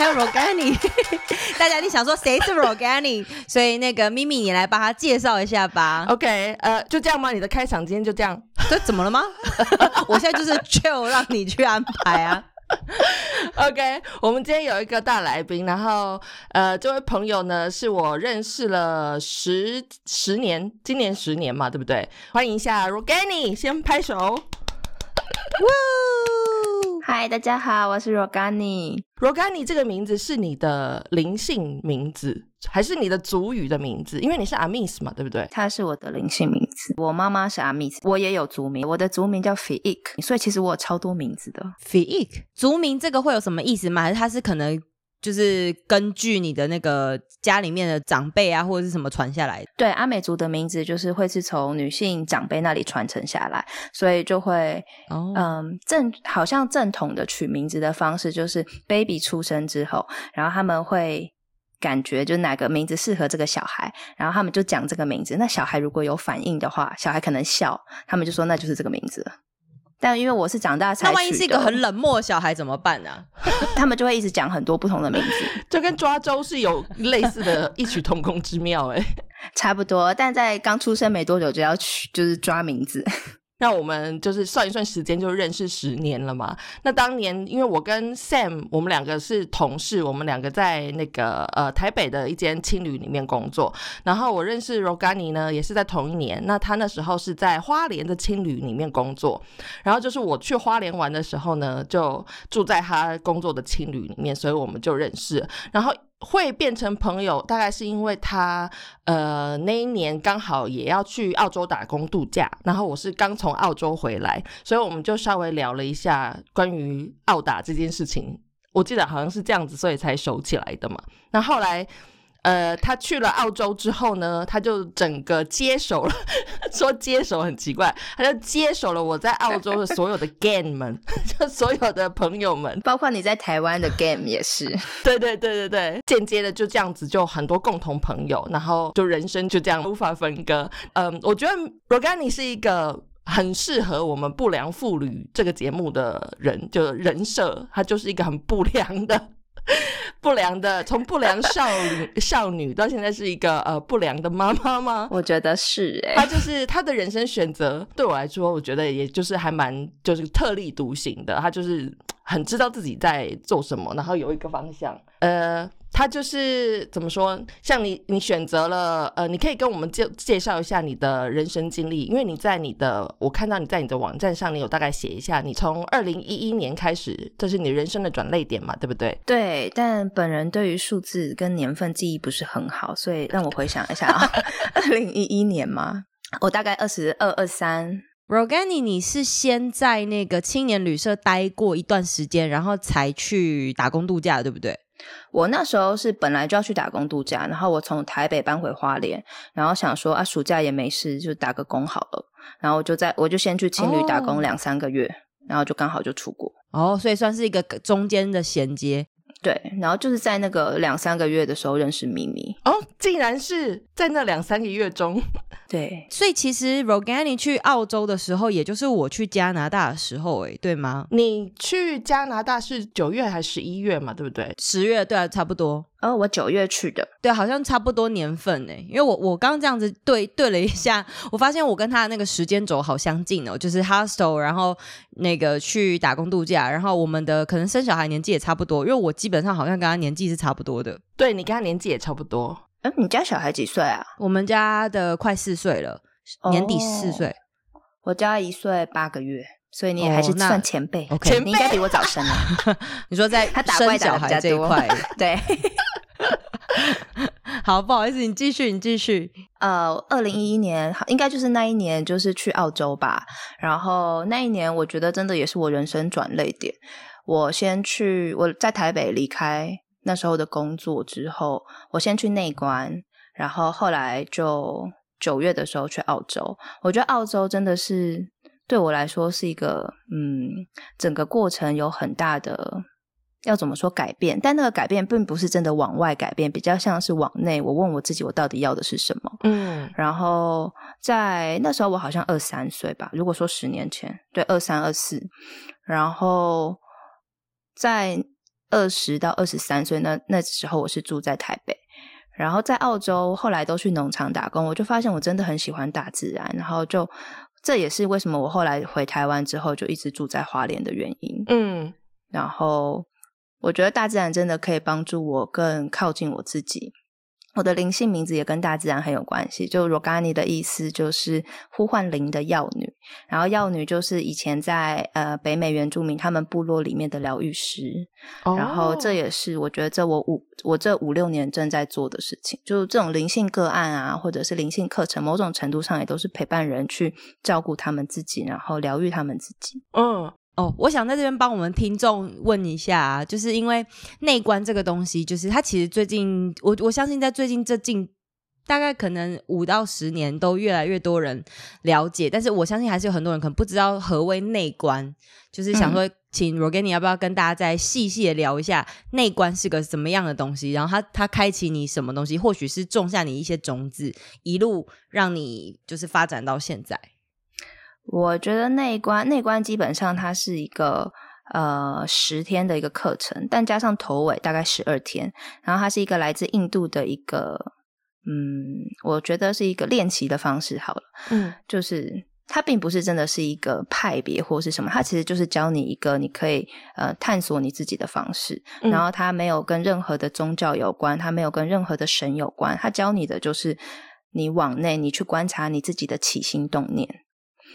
还有 Rogani，大家你想说谁是 Rogani？所以那个咪咪，你来帮他介绍一下吧。OK，呃，就这样吗？你的开场今天就这样这怎么了吗？我现在就是 chill，让你去安排啊。OK，我们今天有一个大来宾，然后呃，这位朋友呢是我认识了十十年，今年十年嘛，对不对？欢迎一下 Rogani，先拍手。嗨，大家好，我是 Rogani。Rogani 这个名字是你的灵性名字，还是你的族语的名字？因为你是 Amis 嘛，对不对？它是我的灵性名字，我妈妈是阿密斯，我也有族名，我的族名叫 Fiik，所以其实我有超多名字的。Fiik 族名这个会有什么意思吗？还是它是可能就是根据你的那个家里面的长辈啊，或者是什么传下来的？对，阿美族的名字就是会是从女性长辈那里传承下来，所以就会哦，嗯，正好像正统的取名字的方式，就是 baby 出生之后，然后他们会感觉就哪个名字适合这个小孩，然后他们就讲这个名字。那小孩如果有反应的话，小孩可能笑，他们就说那就是这个名字了。但因为我是长大才那万一是一个很冷漠的小孩怎么办呢、他们就会一直讲很多不同的名字，就跟抓周是有类似的异曲同工之妙哎、差不多。但在刚出生没多久就要取，就是抓名字。那我们就是算一算时间，就认识十年了嘛。那当年因为我跟 Sam，我们两个是同事，我们两个在那个呃台北的一间青旅里面工作。然后我认识 Rogani 呢，也是在同一年。那他那时候是在花莲的青旅里面工作。然后就是我去花莲玩的时候呢，就住在他工作的青旅里面，所以我们就认识。然后会变成朋友，大概是因为他呃那一年刚好也要去澳洲打工度假，然后我是刚从澳洲回来，所以我们就稍微聊了一下关于澳打这件事情。我记得好像是这样子，所以才熟起来的嘛。那后来。呃，他去了澳洲之后呢，他就整个接手了，说接手很奇怪，他就接手了我在澳洲的所有的 game 们，就所有的朋友们，包括你在台湾的 game 也是。对对对对对，间接的就这样子，就很多共同朋友，然后就人生就这样无法分割。嗯，我觉得 Rogani 是一个很适合我们不良妇女这个节目的人，就人设，他就是一个很不良的。不良的，从不良少女少女到现在是一个呃不良的妈妈吗？我觉得是哎、他就是她的人生选择，对我来说，我觉得也就是还蛮就是特立独行的。她就是很知道自己在做什么，然后有一个方向。呃，他就是怎么说？像你，你选择了呃，你可以跟我们介介绍一下你的人生经历，因为你在你的我看到你在你的网站上，你有大概写一下，你从二零一一年开始，这是你人生的转泪点嘛，对不对？对，但本人对于数字跟年份记忆不是很好，所以让我回想一下啊，二零一一年吗？我大概二十二、二三，Rogani，你是先在那个青年旅社待过一段时间，然后才去打工度假，对不对？我那时候是本来就要去打工度假，然后我从台北搬回花莲，然后想说啊，暑假也没事，就打个工好了，然后我就在我就先去青旅打哦工两三个月，然后就刚好就出国。哦，所以算是一个中间的衔接。对，然后就是在那个两三个月的时候认识咪咪。哦，竟然是在那两三个月中，对，所以其实 Rogani 去澳洲的时候，也就是我去加拿大的时候，哎，对吗？你去加拿大是九月还是十一月嘛？对不对？十月，对啊，差不多。哦，我九月去的，对，好像差不多年份呢，因为我我刚刚这样子对对了一下，我发现我跟他的那个时间轴好相近哦，就是 hostel，然后那个去打工度假，然后我们的可能生小孩年纪也差不多，因为我基本上好像跟他年纪是差不多的。对你跟他年纪也差不多。嗯，你家小孩几岁啊？我们家的快四岁了，年底四岁。我家一岁八个月，所以你也还是算前辈。OK 前你应该比我早生啊。你说在 他打怪生小孩打的比较多这一块，对，好，不好意思，你继续，你继续。呃，二零一一年应该就是那一年，就是去澳洲吧。然后那一年，我觉得真的也是我人生转泪点。我先去我在台北离开那时候的工作之后，我先去内关，然后后来就九月的时候去澳洲。我觉得澳洲真的是对我来说是一个，嗯，整个过程有很大的。要怎么说改变？但那个改变并不是真的往外改变，比较像是往内。我问我自己，我到底要的是什么？嗯，然后在那时候我好像二三岁吧。如果说十年前，对，二三二四。然后在二十到二十三岁那那时候，我是住在台北。然后在澳洲，后来都去农场打工，我就发现我真的很喜欢大自然。然后就这也是为什么我后来回台湾之后就一直住在花莲的原因。嗯，然后。我觉得大自然真的可以帮助我更靠近我自己。我的灵性名字也跟大自然很有关系，就 Rogani 的意思就是呼唤灵的药女。然后药女就是以前在呃北美原住民他们部落里面的疗愈师。然后这也是我觉得这我五我这五六年正在做的事情，就这种灵性个案啊，或者是灵性课程，某种程度上也都是陪伴人去照顾他们自己，然后疗愈他们自己。嗯。哦，我想在这边帮我们听众问一下，就是因为内观这个东西，就是它其实最近，我我相信在最近这近大概可能五到十年，都越来越多人了解，但是我相信还是有很多人可能不知道何为内观，就是想说，请 Rogan 你要不要跟大家再细细的聊一下内观是个什么样的东西，然后它它开启你什么东西，或许是种下你一些种子，一路让你就是发展到现在。我觉得内观内观基本上它是一个呃十天的一个课程，但加上头尾大概十二天。然后它是一个来自印度的一个，嗯，我觉得是一个练习的方式。好了，嗯，就是它并不是真的是一个派别或是什么，它其实就是教你一个你可以呃探索你自己的方式。然后它没有跟任何的宗教有关，它没有跟任何的神有关，它教你的就是你往内，你去观察你自己的起心动念。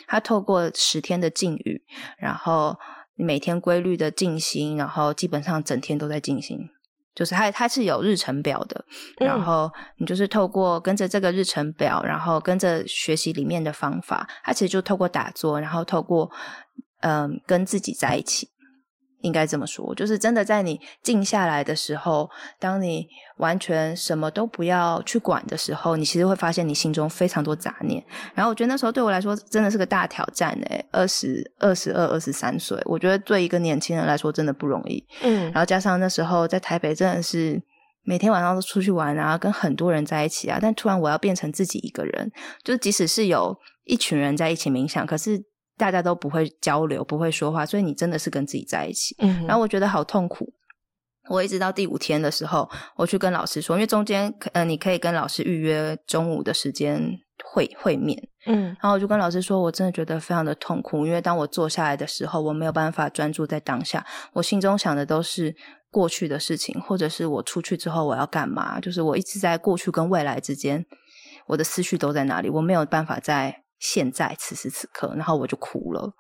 他透过十天的静语，然后每天规律的静心，然后基本上整天都在静心，就是他他是有日程表的，然后你就是透过跟着这个日程表，然后跟着学习里面的方法，他其实就透过打坐，然后透过嗯跟自己在一起。应该这么说，就是真的在你静下来的时候，当你完全什么都不要去管的时候，你其实会发现你心中非常多杂念。然后我觉得那时候对我来说真的是个大挑战诶，二十二、十二、二十三岁，我觉得对一个年轻人来说真的不容易。嗯，然后加上那时候在台北真的是每天晚上都出去玩啊，跟很多人在一起啊，但突然我要变成自己一个人，就是即使是有一群人在一起冥想，可是。大家都不会交流，不会说话，所以你真的是跟自己在一起。然后我觉得好痛苦。我一直到第五天的时候，我去跟老师说，因为中间呃，你可以跟老师预约中午的时间会会面。嗯，然后我就跟老师说，我真的觉得非常的痛苦，因为当我坐下来的时候，我没有办法专注在当下，我心中想的都是过去的事情，或者是我出去之后我要干嘛，就是我一直在过去跟未来之间，我的思绪都在哪里，我没有办法在。现在此时此刻，然后我就哭了。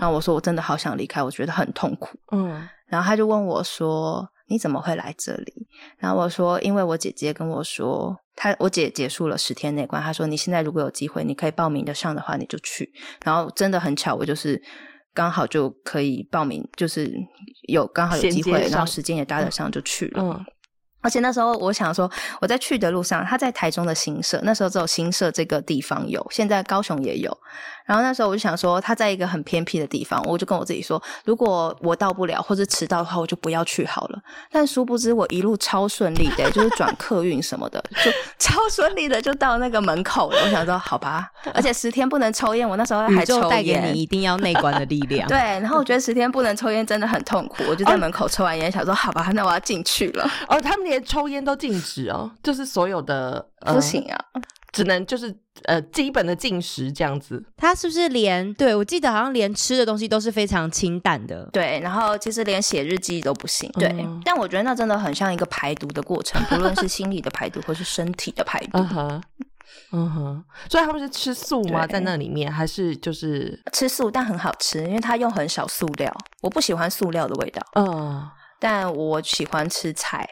然后我说：“我真的好想离开，我觉得很痛苦。”嗯，然后他就问我说：“你怎么会来这里？”然后我说：“因为我姐姐跟我说，她我姐结束了十天内关，她说你现在如果有机会，你可以报名的上的话，你就去。”然后真的很巧，我就是刚好就可以报名，就是有刚好有机会，然后时间也搭得上，就去了。而且那时候我想说，我在去的路上，他在台中的新社，那时候只有新社这个地方有，现在高雄也有。然后那时候我就想说，他在一个很偏僻的地方，我就跟我自己说，如果我到不了或者迟到的话，我就不要去好了。但殊不知我一路超顺利的，就是转客运什么的，就 超顺利的就到那个门口了。我想说，好吧，而且十天不能抽烟，我那时候还抽烟。带给你一定要内观的力量。对，然后我觉得十天不能抽烟真的很痛苦，我就在门口抽完烟，想说好吧，那我要进去了。哦，他们连抽烟都禁止哦，就是所有的不行啊。只能就是呃基本的进食这样子，他是不是连对我记得好像连吃的东西都是非常清淡的，对，然后其实连写日记都不行，对，但我觉得那真的很像一个排毒的过程，不论是心理的排毒或是身体的排毒，嗯哼，嗯哼，所以他们是吃素吗？在那里面还是就是吃素，但很好吃，因为他用很少塑料，我不喜欢塑料的味道，嗯，但我喜欢吃菜，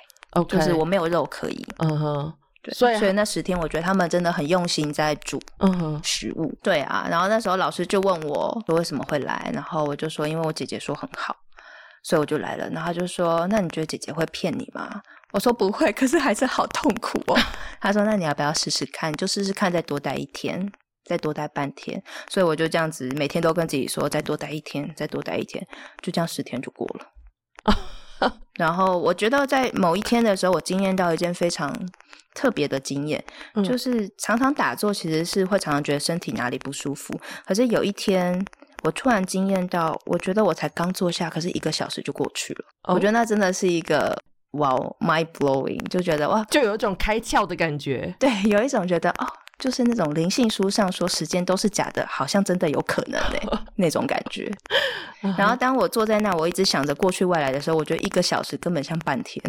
就是我没有肉可以，嗯哼。对，所以所以那十天我觉得他们真的很用心在煮嗯，食物。对啊，然后那时候老师就问我说为什么会来，然后我就说因为我姐姐说很好，所以我就来了。然后他就说那你觉得姐姐会骗你吗？我说不会，可是还是好痛苦哦。他说那你要不要试试看？就试试看，再多待一天。再多待半天，所以我就这样子每天都跟自己说，再多待一天，再多待一天，就这样十天就过了。然后我觉得在某一天的时候，我经验到一件非常特别的经验，嗯就是常常打坐其实是会常常觉得身体哪里不舒服，可是有一天我突然惊艳到，我觉得我才刚坐下，可是一个小时就过去了。哦我觉得那真的是一个哇，mind blowing，就觉得哇，就有一种开窍的感觉。对，有一种觉得哦，就是那种灵性书上说时间都是假的，好像真的有可能嘞、那种感觉。然后当我坐在那，我一直想着过去未来的时候，我觉得一个小时根本像半天。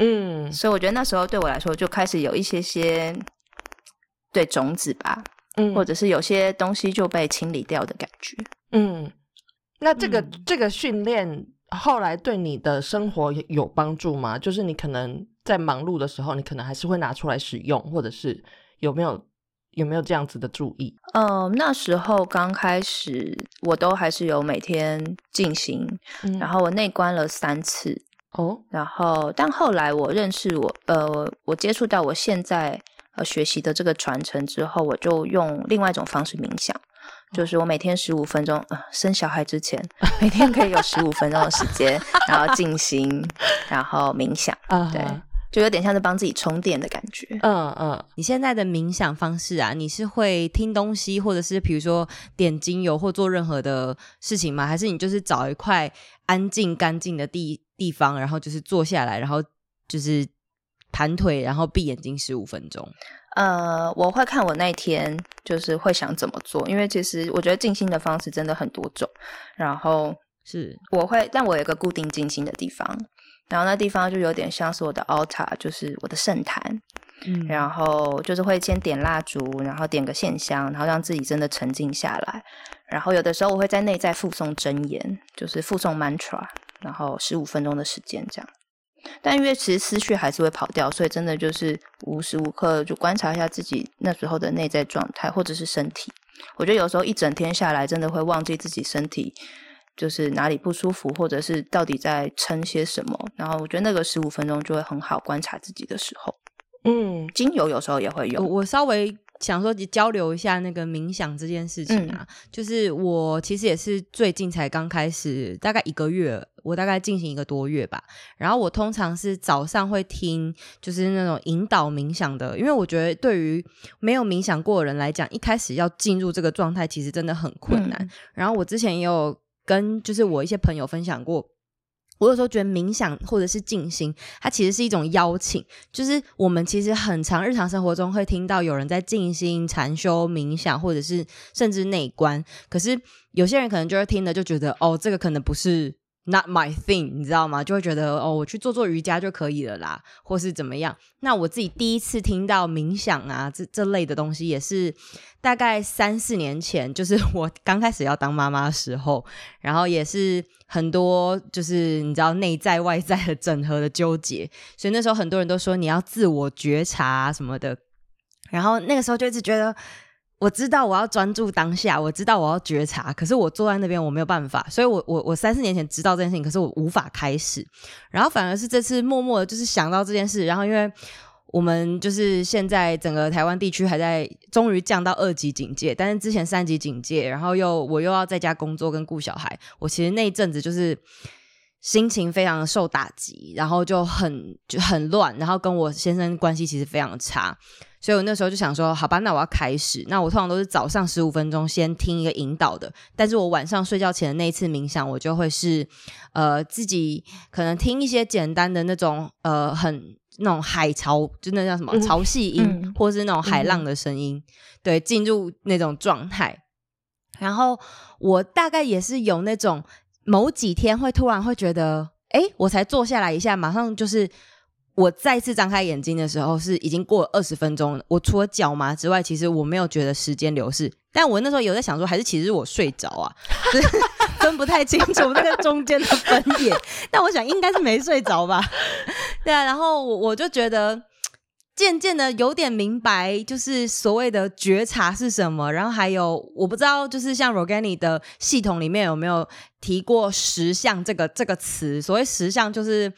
嗯 所以我觉得那时候对我来说就开始有一些些对种子吧，嗯或者是有些东西就被清理掉的感觉。嗯，那这个、嗯这个训练后来对你的生活有有帮助吗？就是你可能在忙碌的时候，你可能还是会拿出来使用，或者是有没有有没有这样子的注意？嗯，那时候刚开始，我都还是有每天进行，嗯。然后我内观了三次，哦，然后，但后来我认识我，呃，我接触到我现在呃学习的这个传承之后，我就用另外一种方式冥想，就是我每天十五分钟，呃，生小孩之前每天可以有十五分钟的时间，然后静心，然后冥想，啊对，就有点像是帮自己充电的感觉。嗯嗯你现在的冥想方式啊，你是会听东西，或者是比如说点精油或做任何的事情吗？还是你就是找一块安静干净的地地方，然后就是坐下来，然后就是盘腿，然后闭眼睛十五分钟？呃，我会看我那一天就是会想怎么做，因为其实我觉得静心的方式真的很多种，然后是我会，但我有一个固定静心的地方，然后那地方就有点像是我的 altar，就是我的圣坛，嗯然后就是会先点蜡烛，然后点个线香，然后让自己真的沉静下来。然后有的时候我会在内在附送真言，就是附送 mantra，然后十五分钟的时间这样。但因为其实思绪还是会跑掉，所以真的就是无时无刻就观察一下自己那时候的内在状态或者是身体。我觉得有时候一整天下来，真的会忘记自己身体就是哪里不舒服，或者是到底在撑些什么。然后我觉得那个十五分钟就会很好观察自己的时候。嗯精油有时候也会我用，我稍微想说交流一下那个冥想这件事情啊，就是我其实也是最近才刚开始，大概一个月，我大概进行一个多月吧。然后我通常是早上会听，就是那种引导冥想的，因为我觉得对于没有冥想过的人来讲，一开始要进入这个状态，其实真的很困难。嗯然后我之前也有跟就是我一些朋友分享过。我有时候觉得冥想或者是静心，它其实是一种邀请，就是我们其实很常日常生活中会听到有人在静心、禅修、冥想，或者是甚至内观。可是有些人可能就会听了就觉得，哦，这个可能不是 not my thing，你知道吗？就会觉得，哦，我去做做瑜伽就可以了啦，或是怎么样。那我自己第一次听到冥想啊，这这类的东西，也是大概三四年前，就是 我刚开始要当妈妈的时候，然后也是很多就是你知道内在外在的整合的纠结，所以那时候很多人都说你要自我觉察、什么的，然后那个时候就一直觉得。我知道我要专注当下，我知道我要觉察，可是我坐在那边我没有办法，所以我我我三四年前知道这件事情，可是我无法开始，然后反而是这次默默的，就是想到这件事，然后因为我们就是现在整个台湾地区还在终于降到二级警戒，但是之前三级警戒，然后又我又要在家工作跟顾小孩，我其实那一阵子就是心情非常的受打击，然后就很就很乱，然后跟我先生关系其实非常的差，所以我那时候就想说，好吧，那我要开始。那我通常都是早上十五分钟先听一个引导的，但是我晚上睡觉前的那一次冥想，我就会是呃自己可能听一些简单的那种呃很那种海潮，就那叫什么嗯。潮汐音，嗯。或是那种海浪的声音，对，进入那种状态。然后我大概也是有那种某几天会突然会觉得，哎，我才坐下来一下，马上就是我再次张开眼睛的时候，是已经过了二十分钟。我除了脚麻之外，其实我没有觉得时间流逝。但我那时候有在想说，还是其实我睡着啊，分不太清楚那个中间的分野。但我想应该是没睡着吧。对啊，然后我我就觉得。渐渐的有点明白，就是所谓的觉察是什么。然后还有，我不知道，就是像 Rogani 的系统里面有没有提过实相这个这个词？所谓实相，就是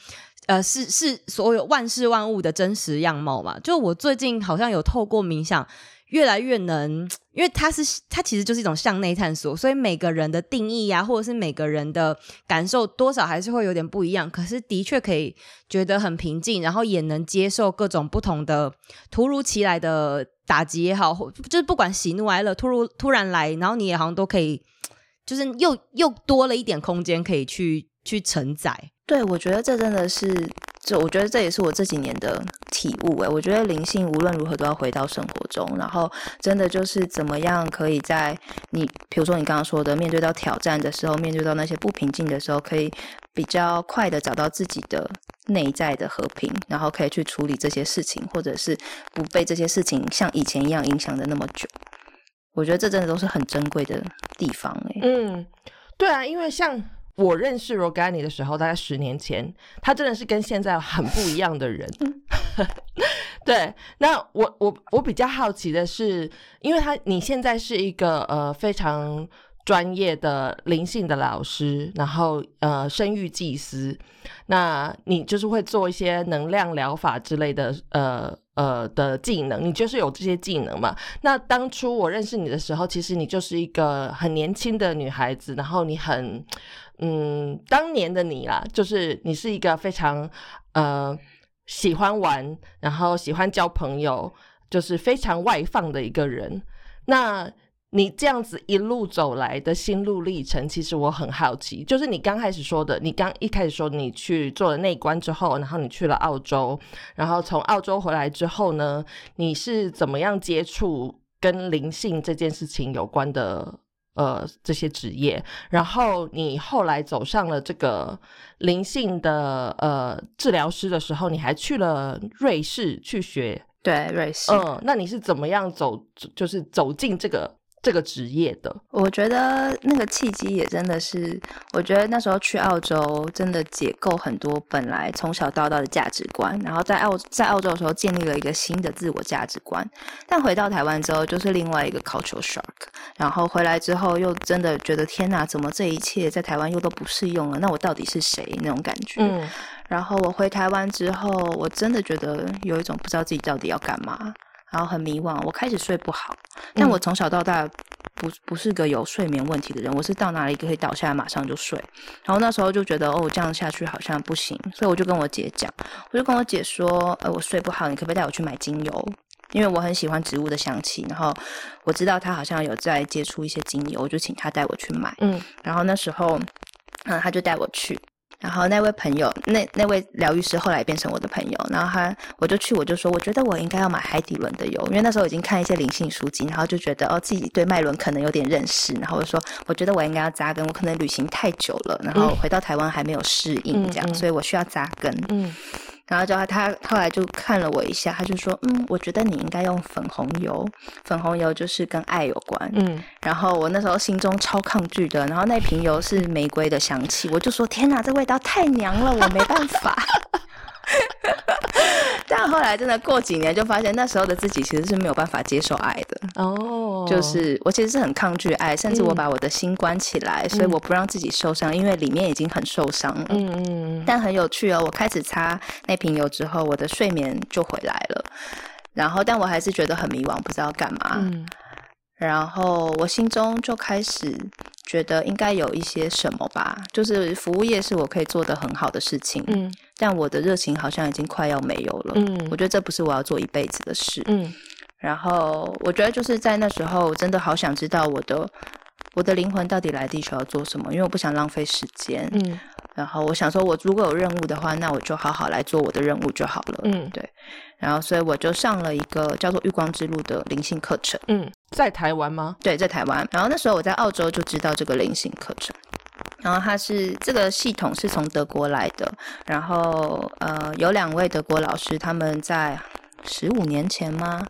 呃，是是所有万事万物的真实样貌嘛。就我最近好像有透过冥想。越来越能，因为它是它其实就是一种向内探索，所以每个人的定义呀，或者是每个人的感受，多少还是会有点不一样。可是的确可以觉得很平静，然后也能接受各种不同的突如其来的打击也好，或就是不管喜怒哀乐突如突然来，然后你也好像都可以，就是又又多了一点空间可以去去承载。对，我觉得这真的是。就我觉得这也是我这几年的体悟诶，我觉得灵性无论如何都要回到生活中，然后真的就是怎么样可以在你，比如说你刚刚说的，面对到挑战的时候，面对到那些不平静的时候，可以比较快的找到自己的内在的和平，然后可以去处理这些事情，或者是不被这些事情像以前一样影响的那么久。我觉得这真的都是很珍贵的地方诶。嗯，对啊，因为像。我认识 Rogani 的时候，大概十年前，他真的是跟现在很不一样的人。对，那我我我比较好奇的是，因为他你现在是一个呃非常专业的灵性的老师，然后呃生育祭司，那你就是会做一些能量疗法之类的呃呃的技能，你就是有这些技能嘛？那当初我认识你的时候，其实你就是一个很年轻的女孩子，然后你很。嗯，当年的你啦，就是你是一个非常呃喜欢玩，然后喜欢交朋友，就是非常外放的一个人。那你这样子一路走来的心路历程，其实我很好奇。就是你刚开始说的，你刚一开始说你去做了内观之后，然后你去了澳洲，然后从澳洲回来之后呢，你是怎么样接触跟灵性这件事情有关的？呃，这些职业，然后你后来走上了这个灵性的呃治疗师的时候，你还去了瑞士去学，对，瑞士，嗯，那你是怎么样走，就是走进这个？这个职业的，我觉得那个契机也真的是，我觉得那时候去澳洲真的解构很多本来从小到大的价值观，然后在澳在澳洲的时候建立了一个新的自我价值观，但回到台湾之后就是另外一个 cultural shock，然后回来之后又真的觉得天哪，怎么这一切在台湾又都不适用了？那我到底是谁那种感觉？嗯，然后我回台湾之后，我真的觉得有一种不知道自己到底要干嘛。然后很迷惘，我开始睡不好。但我从小到大不不是个有睡眠问题的人，我是到哪里可以倒下来马上就睡。然后那时候就觉得哦，这样下去好像不行，所以我就跟我姐讲，我就跟我姐说，呃，我睡不好，你可不可以带我去买精油？因为我很喜欢植物的香气，然后我知道她好像有在接触一些精油，我就请她带我去买。嗯，然后那时候，嗯，她就带我去。然后那位朋友，那那位疗愈师后来变成我的朋友。然后他，我就去，我就说，我觉得我应该要买海底轮的油，因为那时候已经看一些灵性书籍，然后就觉得哦，自己对脉轮可能有点认识。然后我说，我觉得我应该要扎根，我可能旅行太久了，然后回到台湾还没有适应，这样，所以我需要扎根。嗯。然后叫他，他后来就看了我一下，他就说：“嗯，我觉得你应该用粉红油，粉红油就是跟爱有关。”嗯，然后我那时候心中超抗拒的，然后那瓶油是玫瑰的香气，我就说：“天哪，这味道太娘了，我没办法。” 但后来真的过几年，就发现那时候的自己其实是没有办法接受爱的哦。就是我其实是很抗拒爱，甚至我把我的心关起来，所以我不让自己受伤，因为里面已经很受伤了。嗯嗯。但很有趣哦，我开始擦那瓶油之后，我的睡眠就回来了。然后，但我还是觉得很迷惘，不知道干嘛。嗯。然后我心中就开始觉得应该有一些什么吧，就是服务业是我可以做的很好的事情，嗯，但我的热情好像已经快要没有了，嗯，我觉得这不是我要做一辈子的事，嗯，然后我觉得就是在那时候，真的好想知道我的我的灵魂到底来地球要做什么，因为我不想浪费时间，嗯。然后我想说，我如果有任务的话，那我就好好来做我的任务就好了。嗯，对。然后，所以我就上了一个叫做“月光之路”的灵性课程。嗯，在台湾吗？对，在台湾。然后那时候我在澳洲就知道这个灵性课程。然后它是这个系统是从德国来的。然后呃，有两位德国老师，他们在十五年前吗？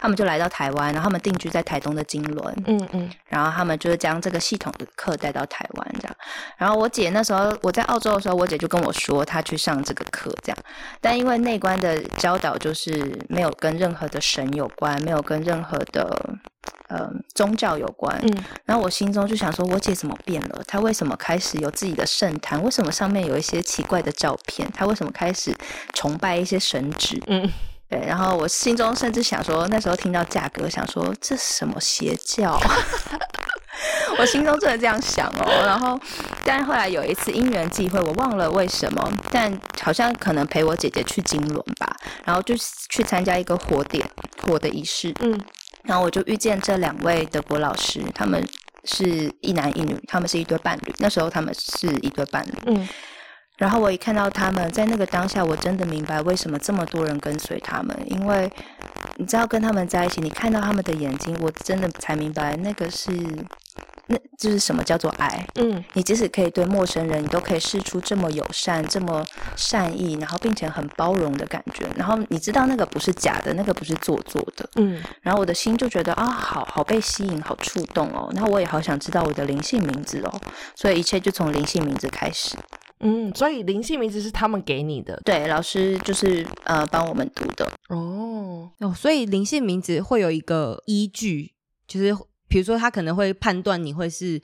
他们就来到台湾，然后他们定居在台东的金轮，嗯嗯然后他们就是将这个系统的课带到台湾这样。然后我姐那时候我在澳洲的时候，我姐就跟我说她去上这个课这样，但因为内观的教导就是没有跟任何的神有关，没有跟任何的。呃，宗教有关，嗯然后我心中就想说，我姐怎么变了？她为什么开始有自己的圣坛？为什么上面有一些奇怪的照片？她为什么开始崇拜一些神祇？嗯，对，然后我心中甚至想说，那时候听到价格，想说这是什么邪教？我心中真的这样想哦。然后，但后来有一次因缘际会，我忘了为什么，但好像可能陪我姐姐去金轮吧，然后就去参加一个火点火的仪式，嗯然后我就遇见这两位德国老师，他们是一男一女，他们是一对伴侣。那时候他们是一对伴侣，嗯然后我一看到他们在那个当下，我真的明白为什么这么多人跟随他们，因为你知道跟他们在一起，你看到他们的眼睛，我真的才明白那个是，那就是什么叫做爱。嗯你即使可以对陌生人，你都可以试出这么友善、这么善意，然后并且很包容的感觉。然后你知道那个不是假的，那个不是做作的。嗯然后我的心就觉得啊，好好被吸引，好触动哦。然后我也好想知道我的灵性名字哦，所以一切就从灵性名字开始。嗯，所以灵性名字是他们给你的对，老师就是呃帮我们读的。哦。哦，所以灵性名字会有一个依据，就是比如说他可能会判断你会是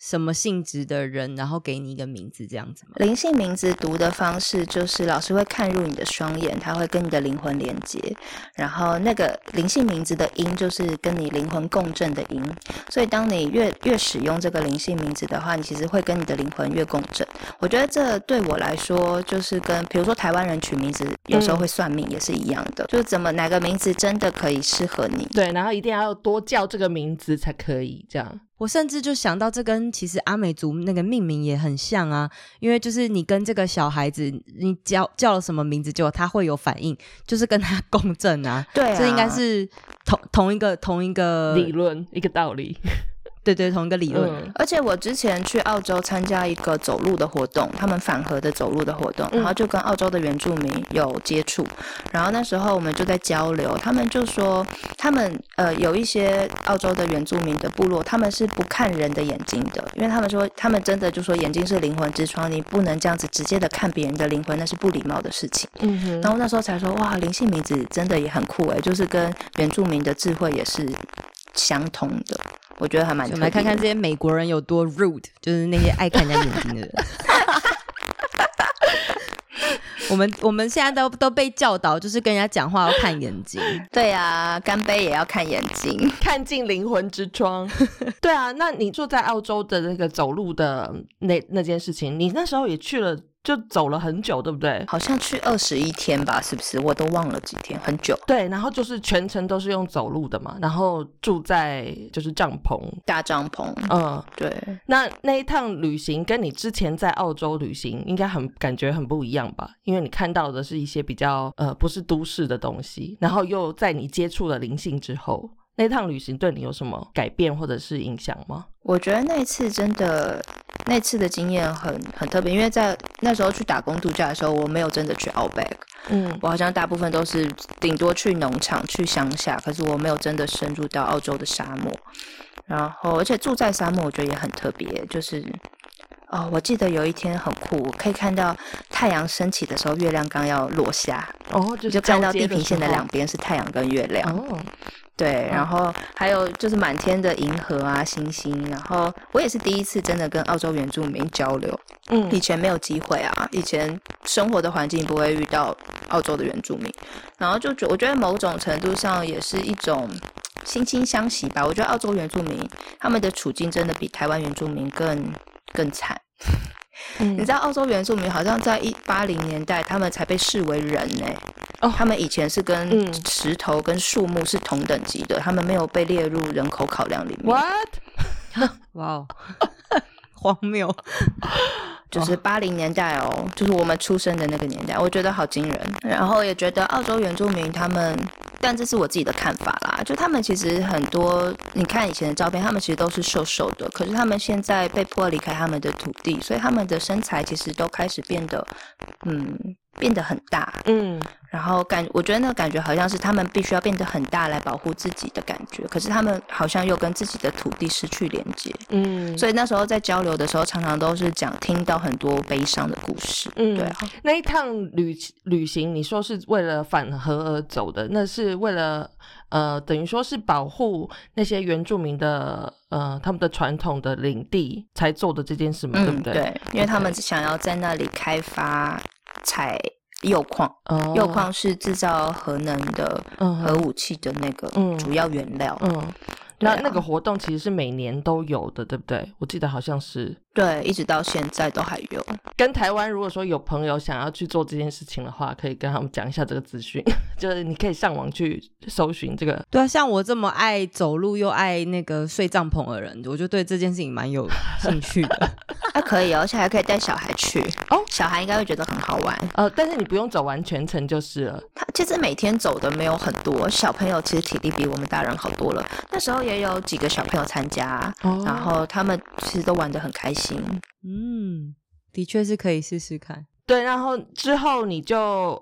什么性质的人，然后给你一个名字这样子吗？灵性名字读的方式就是老师会看入你的双眼，他会跟你的灵魂连接，然后那个灵性名字的音就是跟你灵魂共振的音，所以当你越越使用这个灵性名字的话，你其实会跟你的灵魂越共振。我觉得这对我来说就是跟比如说台湾人取名字有时候会算命也是一样的，就是怎么哪个名字真的可以适合你。对，然后一定要多叫这个名字才可以，这样。我甚至就想到，这跟其实阿美族那个命名也很像啊，因为就是你跟这个小孩子，你叫叫了什么名字，结果他会有反应，就是跟他 共振啊。对啊这应该是同同一个同一个理论一个道理。对对同一个理论。嗯而且我之前去澳洲参加一个走路的活动，他们反核的走路的活动，嗯然后就跟澳洲的原住民有接触，然后那时候我们就在交流，他们就说他们呃有一些澳洲的原住民的部落，他们是不看人的眼睛的，因为他们说他们真的就说眼睛是灵魂之窗，你不能这样子直接的看别人的灵魂，那是不礼貌的事情。嗯哼，然后那时候才说哇，灵性名字真的也很酷诶，就是跟原住民的智慧也是相同的，我觉得还蛮。我们来看看这些美国人有多 rude，就是那些爱看人家眼睛的人。我们我们现在都都被教导，就是跟人家讲话要看眼睛。对啊，干杯也要看眼睛。看尽灵魂之窗。对啊，那你住在澳洲的那个走路的那那件事情，你那时候也去了，就走了很久，对不对？好像去二十一天吧，是不是？我都忘了几天，很久。对，然后就是全程都是用走路的嘛，然后住在就是帐篷。大帐篷，嗯，对，那那一趟旅行跟你之前在澳洲旅行应该很感觉很不一样吧？因为你看到的是一些比较呃不是都市的东西，然后又在你接触了灵性之后，那趟旅行对你有什么改变或者是影响吗？我觉得那一次真的，那次的经验很很特别，因为在那时候去打工度假的时候，我没有真的去 Outback，嗯我好像大部分都是顶多去农场、去乡下，可是我没有真的深入到澳洲的沙漠。然后，而且住在沙漠，我觉得也很特别，就是。哦，我记得有一天很酷，可以看到太阳升起的时候，月亮刚要落下，哦，就看到地平线的两边是太阳跟月亮。哦，对，然后还有就是满天的银河啊、星星，然后我也是第一次真的跟澳洲原住民交流，嗯以前没有机会啊，以前生活的环境不会遇到澳洲的原住民，然后就觉我觉得某种程度上也是一种惺惺相惜吧。我觉得澳洲原住民他们的处境真的比台湾原住民更更惨。嗯你知道澳洲原住民好像在一八零年代，他们才被视为人呢、哦他们以前是跟嗯石头跟树木是同等级的，他们没有被列入人口考量里面。，what？哇哦，荒谬！就是八零年代哦，就是我们出生的那个年代，我觉得好惊人。然后也觉得澳洲原住民他们，但这是我自己的看法啦，就他们其实很多，你看以前的照片，他们其实都是瘦瘦的，可是他们现在被迫离开他们的土地，所以他们的身材其实都开始变得，嗯，变得很大，嗯。然后感我觉得那个感觉好像是他们必须要变得很大来保护自己的感觉，可是他们好像又跟自己的土地失去连接，嗯，所以那时候在交流的时候，常常都是讲听到很多悲伤的故事。嗯对啊，那一趟旅旅行，你说是为了反核而走的，那是为了呃，等于说是保护那些原住民的呃他们的传统的领地才做的这件事嘛，对不对？嗯对，因为他们想要在那里开发采铀矿，哦铀矿是制造核能的嗯核武器的那个嗯主要原料。嗯，那那个活动其实是每年都有的，对不对？我记得好像是。对，一直到现在都还有。跟台湾如果说有朋友想要去做这件事情的话，可以跟他们讲一下这个资讯，就是你可以上网去搜寻这个。对啊，像我这么爱走路又爱那个睡帐篷的人，我就对这件事情蛮有兴趣的。啊，可以哦，而且还可以带小孩去哦小孩应该会觉得很好玩。呃，但是你不用走完全程就是了。他其实每天走的没有很多，小朋友其实体力比我们大人好多了。那时候也有几个小朋友参加，哦然后他们其实都玩得很开心。嗯，的确是可以试试看。对，然后之后你就，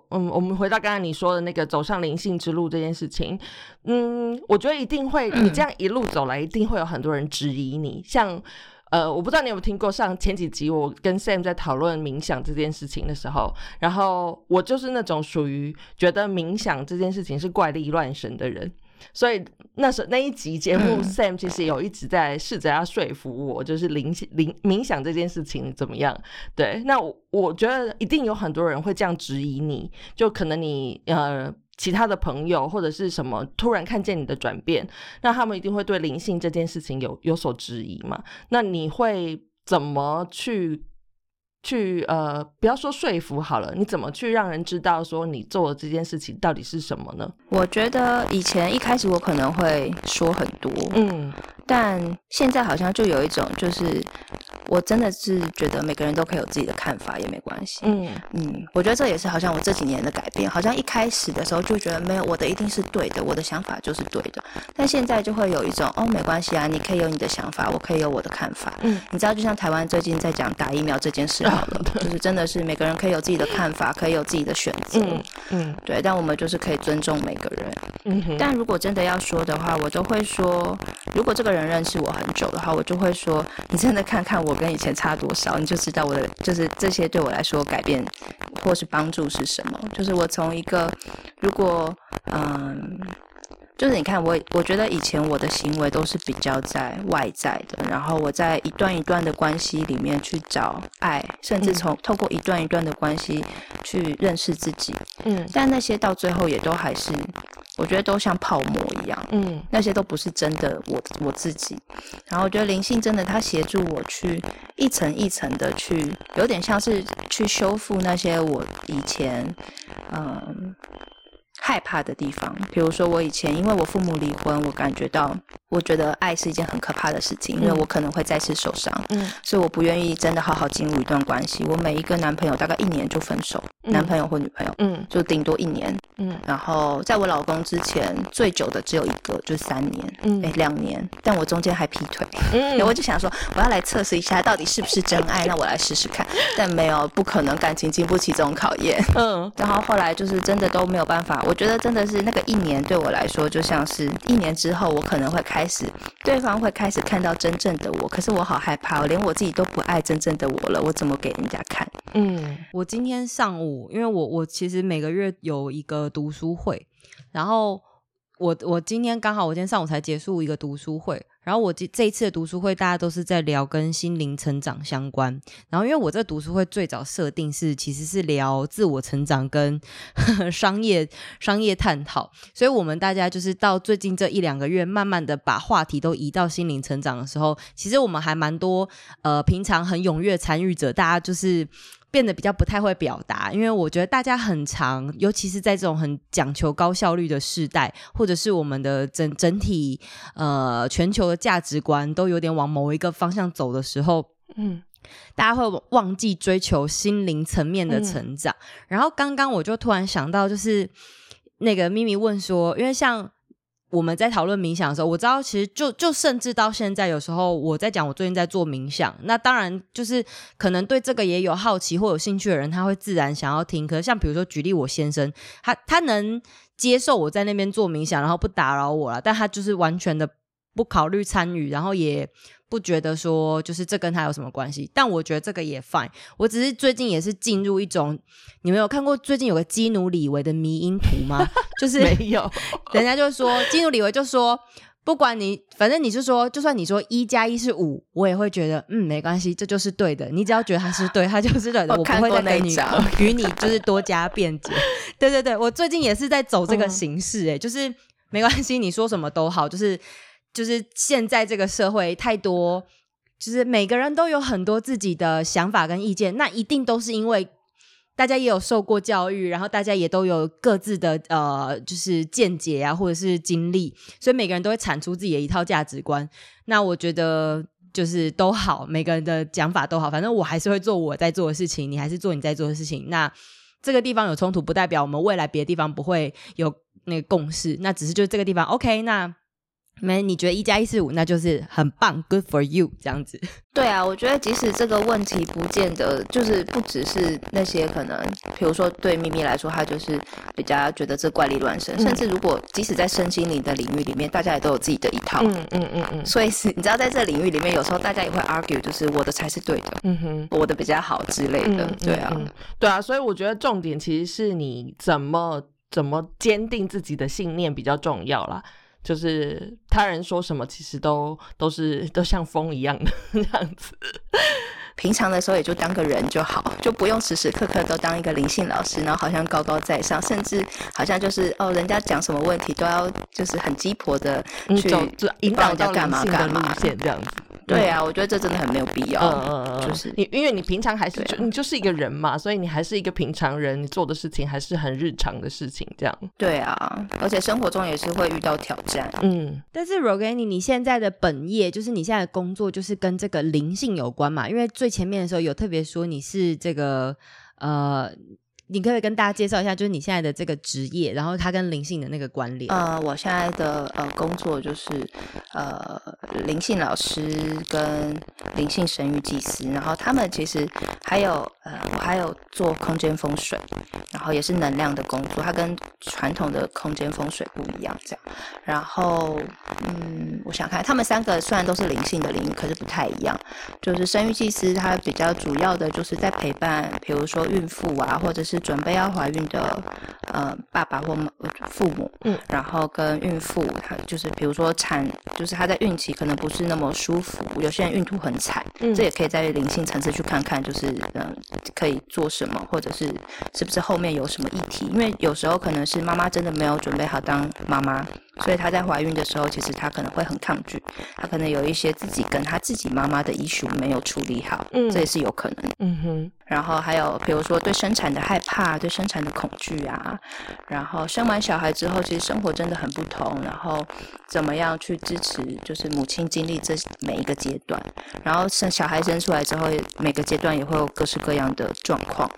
嗯，我们回到刚才你说的那个走上灵性之路这件事情，嗯，我觉得一定会，你这样一路走来，一定会有很多人质疑你。像，呃，我不知道你有没有听过上前几集我跟 Sam 在讨论冥想这件事情的时候，然后我就是那种属于觉得冥想这件事情是怪力乱神的人。所以那时候那一集节目、嗯 s a m 其实有一直在试着要说服我，就是灵灵冥想这件事情怎么样？对，那我我觉得一定有很多人会这样质疑你，就可能你呃其他的朋友或者是什么突然看见你的转变，那他们一定会对灵性这件事情有有所质疑嘛？那你会怎么去？去呃，不要说说服好了，你怎么去让人知道说你做的这件事情到底是什么呢？我觉得以前一开始我可能会说很多，嗯但现在好像就有一种，就是我真的是觉得每个人都可以有自己的看法，也没关系。嗯嗯，我觉得这也是好像我这几年的改变。好像一开始的时候就觉得没有我的一定是对的，我的想法就是对的。但现在就会有一种哦，没关系啊，你可以有你的想法，我可以有我的看法。嗯你知道，就像台湾最近在讲打疫苗这件事好了，就是真的是每个人可以有自己的看法，可以有自己的选择。嗯嗯对，但我们就是可以尊重每个人。嗯哼，但如果真的要说的话，我都会说，如果这个人认识我很久的话，我就会说，你真的看看我跟以前差多少，你就知道我的就是这些对我来说改变或是帮助是什么。就是我从一个如果嗯。就是你看我，我觉得以前我的行为都是比较在外在的，然后我在一段一段的关系里面去找爱，甚至嗯从透过一段一段的关系去认识自己。嗯但那些到最后也都还是，我觉得都像泡沫一样，嗯那些都不是真的我我自己。然后我觉得灵性真的，它协助我去一层一层的去，有点像是去修复那些我以前嗯害怕的地方。比如说我以前因为我父母离婚，我感觉到我觉得爱是一件很可怕的事情，因为嗯我可能会再次受伤。嗯所以我不愿意真的好好进入一段关系。我每一个男朋友大概一年就分手，嗯男朋友或女朋友嗯就顶多一年。嗯然后在我老公之前最久的只有一个，就是三年，嗯哎，两年。但我中间还劈腿，嗯我就想说我要来测试一下到底是不是真爱，那我来试试看。但没有，不可能，感情经不起这种考验。嗯然后后来就是真的都没有办法，我觉得真的是那个一年对我来说，就像是一年之后，我可能会开始，对方会开始看到真正的我，可是我好害怕，我连我自己都不爱真正的我了，我怎么给人家看？嗯我今天上午，因为我我其实每个月有一个读书会，然后我我今天刚好我今天上午才结束一个读书会，然后我这这一次的读书会大家都是在聊跟心灵成长相关，然后因为我这读书会最早设定是其实是聊自我成长跟 商业商业探讨，所以我们大家就是到最近这一两个月，慢慢的把话题都移到心灵成长的时候，其实我们还蛮多呃平常很踊跃参与者，大家就是。变得比较不太会表达，因为我觉得大家很长，尤其是在这种很讲求高效率的时代，或者是我们的整整体呃全球的价值观都有点往某一个方向走的时候，嗯大家会忘记追求心灵层面的成长。然后刚刚我就突然想到，就是那个咪咪问说，因为像我们在讨论冥想的时候，我知道其实就就甚至到现在，有时候我在讲我最近在做冥想，那当然就是可能对这个也有好奇或有兴趣的人，他会自然想要听。可是像比如说举例，我先生他他能接受我在那边做冥想，然后不打扰我了，但他就是完全的不考虑参与，然后也。不觉得说就是这跟他有什么关系，但我觉得这个也 fine。我只是最近也是进入一种，你们有看过最近有个基努里维的迷因图吗？就是 没有，人家就说基努里维就说，不管你反正你是说，就算你说一加一是五，我也会觉得嗯没关系，这就是对的。你只要觉得他是对，他就是对的，我不会再跟你与你就是多加辩解。对对对，我最近也是在走这个形式，哎，就是没关系，你说什么都好，就是。就是现在这个社会太多，就是每个人都有很多自己的想法跟意见，那一定都是因为大家也有受过教育，然后大家也都有各自的呃，就是见解啊，或者是经历，所以每个人都会产出自己的一套价值观。那我觉得就是都好，每个人的讲法都好，反正我还是会做我在做的事情，你还是做你在做的事情。那这个地方有冲突，不代表我们未来别的地方不会有那个共识，那只是就这个地方 OK 那。没，你觉得一加一四五，那就是很棒，good for you 这样子。对啊，我觉得即使这个问题不见得就是不只是那些可能，比如说对咪咪来说，他就是比较觉得这怪力乱神，甚至如果即使在身心灵的领域里面，大家也都有自己的一套。嗯嗯嗯嗯。所以是，你知道在这领域里面，有时候大家也会 argue，就是我的才是对的，嗯哼，我的比较好之类的。对啊，对啊，所以我觉得重点其实是你怎么怎么坚定自己的信念比较重要啦。就是他人说什么，其实都都是 都像风一样的 这样子。平常的时候也就当个人就好，就不用时时刻刻都当一个灵性老师，然后好像高高在上，甚至好像就是哦，人家讲什么问题都要就是很鸡婆的去引导人家干嘛干嘛这样子。对啊，我觉得这真的很没有必要。嗯嗯嗯，就是你，因为你平常还是就你就是一个人嘛，所以你还是一个平常人，你做的事情还是很日常的事情，这样。对啊，而且生活中也是会遇到挑战。嗯，但是 Rogani，你现在的本业就是你现在的工作，就是跟这个灵性有关嘛？因为最前面的时候有特别说你是这个呃。你可以跟大家介绍一下，就是你现在的这个职业，然后它跟灵性的那个关联。呃，我现在的呃工作就是呃灵性老师跟灵性神谕祭司，然后他们其实还有呃我还有做空间风水，然后也是能量的工作，它跟传统的空间风水不一样这样。然后嗯，我想看他们三个虽然都是灵性的领域，可是不太一样。就是生育祭司，他比较主要的就是在陪伴，比如说孕妇啊，或者是准备要怀孕的呃爸爸或父母，嗯，然后跟孕妇，她就是比如说产，就是她在孕期可能不是那么舒服，有些人孕吐很惨，嗯，这也可以在灵性层次去看看，就是嗯可以做什么，或者是是不是后面有什么议题，因为有时候可能是妈妈真的没有准备好当妈妈。所以她在怀孕的时候，其实她可能会很抗拒，她可能有一些自己跟她自己妈妈的医术没有处理好，嗯，这也是有可能。嗯哼。然后还有比如说对生产的害怕，对生产的恐惧啊，然后生完小孩之后，其实生活真的很不同。然后怎么样去支持，就是母亲经历这每一个阶段，然后生小孩生出来之后，每个阶段也会有各式各样的状况。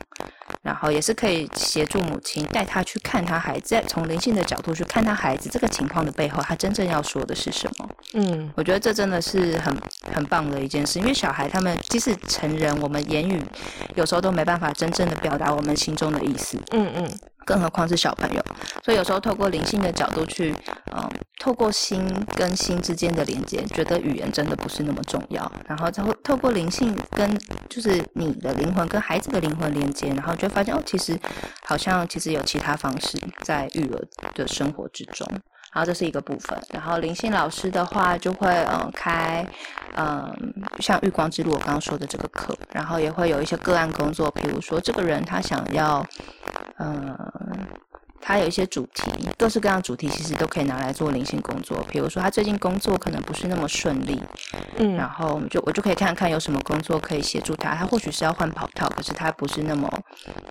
然后也是可以协助母亲带他去看他孩子，从灵性的角度去看他孩子这个情况的背后，他真正要说的是什么？嗯，我觉得这真的是很很棒的一件事，因为小孩他们即使成人，我们言语有时候都没办法真正的表达我们心中的意思。嗯嗯。更何况是小朋友，所以有时候透过灵性的角度去，嗯，透过心跟心之间的连接，觉得语言真的不是那么重要。然后再透过灵性跟就是你的灵魂跟孩子的灵魂连接，然后就发现哦，其实好像其实有其他方式在育儿的生活之中。然后这是一个部分，然后灵性老师的话就会嗯开嗯像玉光之路我刚刚说的这个课，然后也会有一些个案工作，比如说这个人他想要嗯他有一些主题，各式各样主题其实都可以拿来做灵性工作，比如说他最近工作可能不是那么顺利，嗯，然后我们就我就可以看看有什么工作可以协助他，他或许是要换跑道，可是他不是那么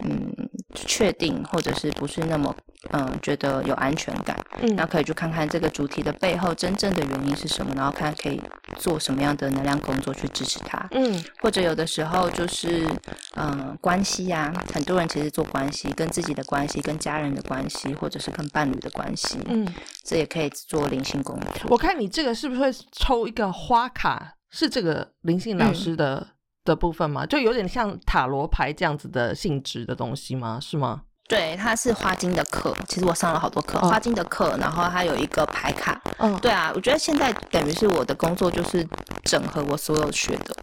嗯确定，或者是不是那么嗯觉得有安全感，嗯。那可以去看看这个主题的背后真正的原因是什么，然后看可以做什么样的能量工作去支持他。嗯。或者有的时候就是，嗯，关系呀、很多人其实做关系，跟自己的关系、跟家人的关系，或者是跟伴侣的关系，嗯，这也可以做灵性工作。我看你这个是不是会抽一个花卡？是这个灵性老师的、的部分吗？就有点像塔罗牌这样子的性质的东西吗？是吗？对，它是花精的课，其实我上了好多课，哦花精的课，然后它有一个牌卡。嗯，对啊，我觉得现在等于是我的工作就是整合我所有学的，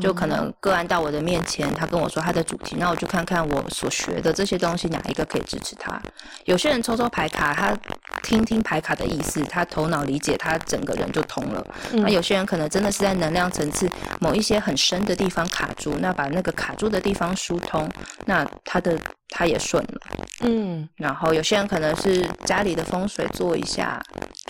就可能个案到我的面前，他跟我说他的主题，那我就看看我所学的这些东西哪一个可以支持他。有些人抽抽牌卡，他听听牌卡的意思，他头脑理解，他整个人就通了。嗯那有些人可能真的是在能量层次某一些很深的地方卡住，那把那个卡住的地方疏通，那他的他也顺了。嗯然后有些人可能是家里的风水做一下，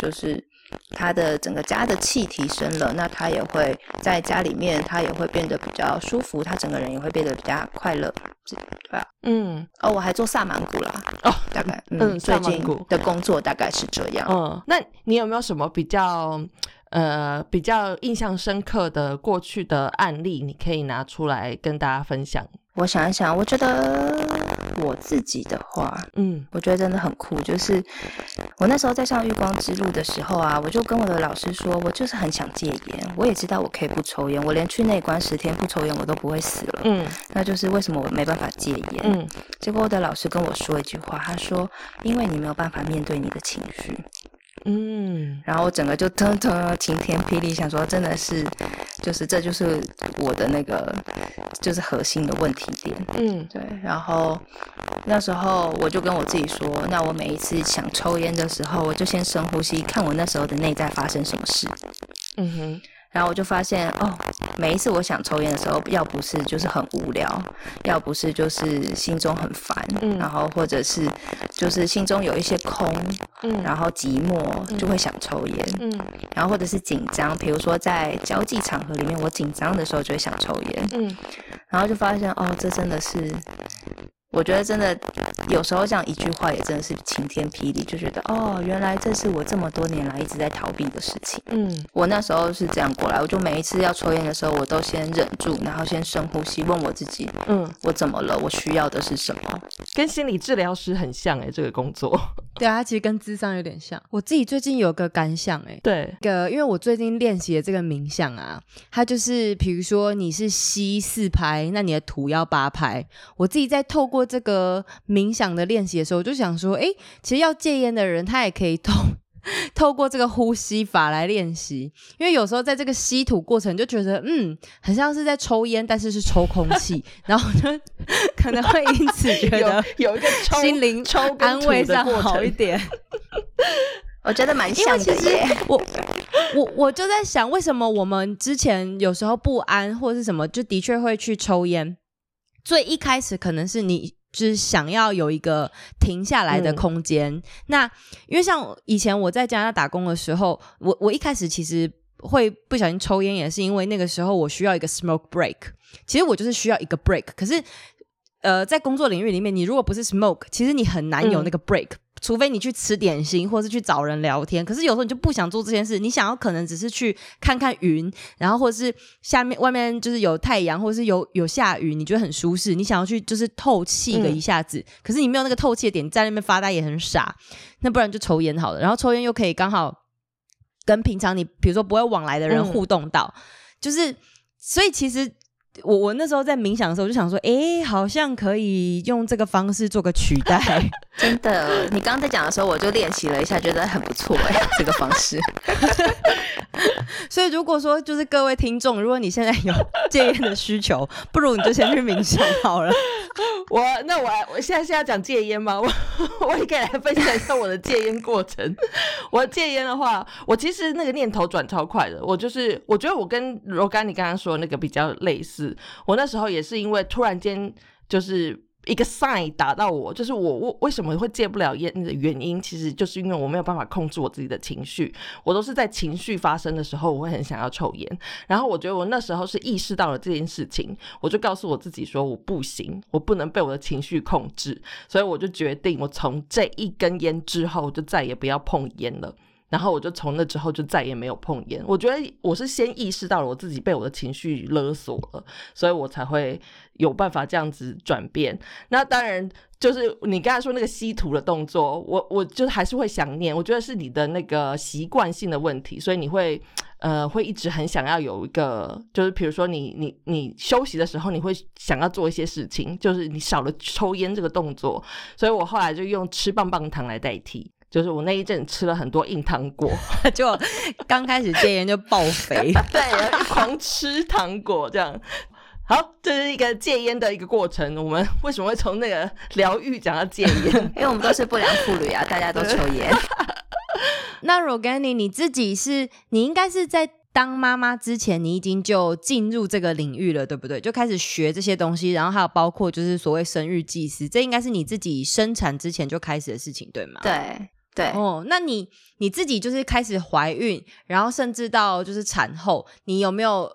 就是他的整个家的气提升了，那他也会在家里面，他也会变得比较舒服，他整个人也会变得比较快乐。这对啊，嗯哦，我还做萨满鼓啦，哦大概嗯嗯，最近萨满鼓的工作大概是这样。嗯，那你有没有什么比较呃比较印象深刻的过去的案例，你可以拿出来跟大家分享？我想一想，我觉得我自己的话，嗯我觉得真的很酷，就是我那时候在上月光之路的时候啊，我就跟我的老师说，我就是很想戒烟，我也知道我可以不抽烟，我连去内关十天不抽烟我都不会死了，嗯那就是为什么我没办法戒烟。嗯结果我的老师跟我说一句话，他说，因为你没有办法面对你的情绪，嗯然后我整个就腾腾晴天霹雳，想说真的是，就是这就是我的那个就是核心的问题点。嗯对，然后那时候我就跟我自己说，那我每一次想抽烟的时候，我就先深呼吸，看我那时候的内在发生什么事。嗯哼然后我就发现，哦，每一次我想抽烟的时候，要不是就是很无聊，要不是就是心中很烦，嗯然后或者是就是心中有一些空，嗯然后寂寞，就会想抽烟。嗯然后或者是紧张，比如说在交际场合里面，我紧张的时候就会想抽烟。嗯然后就发现哦，这真的是，我觉得真的有时候这样一句话也真的是晴天霹雳，就觉得哦，原来这是我这么多年来一直在逃避的事情。嗯我那时候是这样过来，我就每一次要抽烟的时候，我都先忍住，然后先深呼吸，问我自己，嗯，我怎么了？我需要的是什么？跟心理治疗师很像哎、这个工作。对啊，它其实跟智商有点像。我自己最近有个感想、欸，对，个，因为我最近练习的这个冥想啊，它就是比如说你是吸四拍，那你的土要八拍。我自己在透过这个冥想的练习的时候，我就想说，诶，其实要戒烟的人，他也可以透 透过这个呼吸法来练习，因为有时候在这个吸吐过程，就觉得嗯，很像是在抽烟，但是是抽空气，然后就 可能会因此觉得有有一个抽心灵抽跟安慰上好一点。我觉得蛮像的耶。我我我就在想，为什么我们之前有时候不安或是什么，就的确会去抽烟。最一开始可能是你就是想要有一个停下来的嗯空间。那因为像以前我在加拿大打工的时候，我我一开始其实会不小心抽烟，也是因为那个时候我需要一个 smoke break。其实我就是需要一个 break，可是呃，在工作领域里面，你如果不是 smoke，其实你很难有那个 break。除非你去吃点心，或是去找人聊天，可是有时候你就不想做这件事，你想要可能只是去看看云，然后或者是下面外面就是有太阳，或者是有有下雨，你觉得很舒适，你想要去就是透气个嗯一下子，可是你没有那个透气的点，在那边发呆也很傻，那不然就抽烟好了，然后抽烟又可以刚好跟平常你比如说不会往来的人嗯互动到，就是所以其实。我我那时候在冥想的时候，我就想说，诶，好像可以用这个方式做个取代。真的，你刚刚在讲的时候，我就练习了一下，觉得很不错哎，这个方式。所以如果说就是各位听众，如果你现在有 戒烟的需求，不如你就先去冥想好了。我那我我现在是要讲戒烟吗？我我也可以来分享一下我的戒烟过程。我戒烟的话，我其实那个念头转超快的。我就是我觉得我跟罗干你刚刚说的那个比较类似。我那时候也是因为突然间就是一个 sign 打到我，就是我我为什么会戒不了烟的原因，其实就是因为我没有办法控制我自己的情绪，我都是在情绪发生的时候，我会很想要抽烟。然后我觉得我那时候是意识到了这件事情，我就告诉我自己说我不行，我不能被我的情绪控制，所以我就决定，我从这一根烟之后就再也不要碰烟了。然后我就从那之后就再也没有碰烟。我觉得我是先意识到了我自己被我的情绪勒索了，所以我才会有办法这样子转变。那当然就是你刚才说那个吸图的动作，我我就还是会想念。我觉得是你的那个习惯性的问题，所以你会呃会一直很想要有一个，就是比如说你你你休息的时候，你会想要做一些事情，就是你少了抽烟这个动作，所以我后来就用吃棒棒糖来代替。就是我那一阵吃了很多硬糖果，就刚开始戒烟就爆肥，对，狂吃糖果这样。好，这是一个戒烟的一个过程。我们为什么会从那个疗愈讲到戒烟？因为我们都是不良妇女啊，大家都抽烟。那 Rogani，你自己是，你应该是在当妈妈之前，你已经就进入这个领域了，对不对？就开始学这些东西，然后还有包括就是所谓生育祭司，这应该是你自己生产之前就开始的事情，对吗？对。对。哦，那你你自己就是开始怀孕，然后甚至到就是产后，你有没有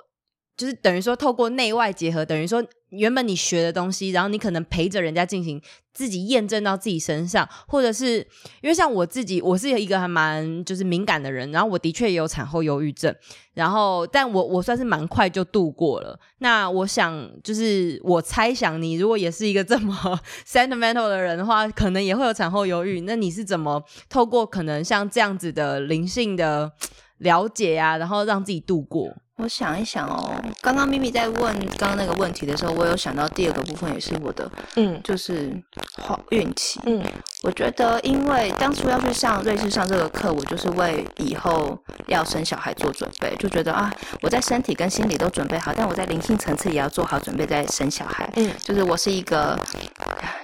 就是等于说透过内外结合，等于说。原本你学的东西，然后你可能陪着人家进行，自己验证到自己身上，或者是因为像我自己，我是一个还蛮就是敏感的人，然后我的确也有产后忧郁症，然后但我我算是蛮快就度过了。那我想就是我猜想你如果也是一个这么 sentimental 的人的话，可能也会有产后忧郁。那你是怎么透过可能像这样子的灵性的 了解啊，然后让自己度过？我想一想哦，刚刚咪咪在问刚刚那个问题的时候，我有想到第二个部分也是我的，嗯，就是好运气，嗯，我觉得因为当初要去上瑞士上这个课，我就是为以后要生小孩做准备，就觉得啊，我在身体跟心理都准备好，但我在灵性层次也要做好准备再生小孩，嗯，就是我是一个